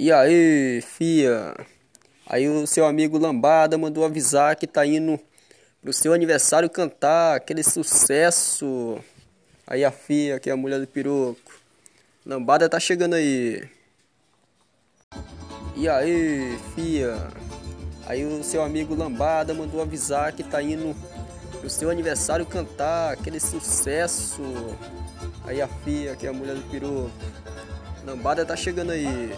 E aí, fia? Aí o seu amigo Lambada mandou avisar que tá indo pro seu aniversário cantar aquele sucesso. Aí a fia, que é a mulher do piroco. Lambada tá chegando aí. E aí, fia? Aí o seu amigo Lambada mandou avisar que tá indo pro seu aniversário cantar aquele sucesso. Aí a fia, que é a mulher do piroco. Lambada tá chegando aí.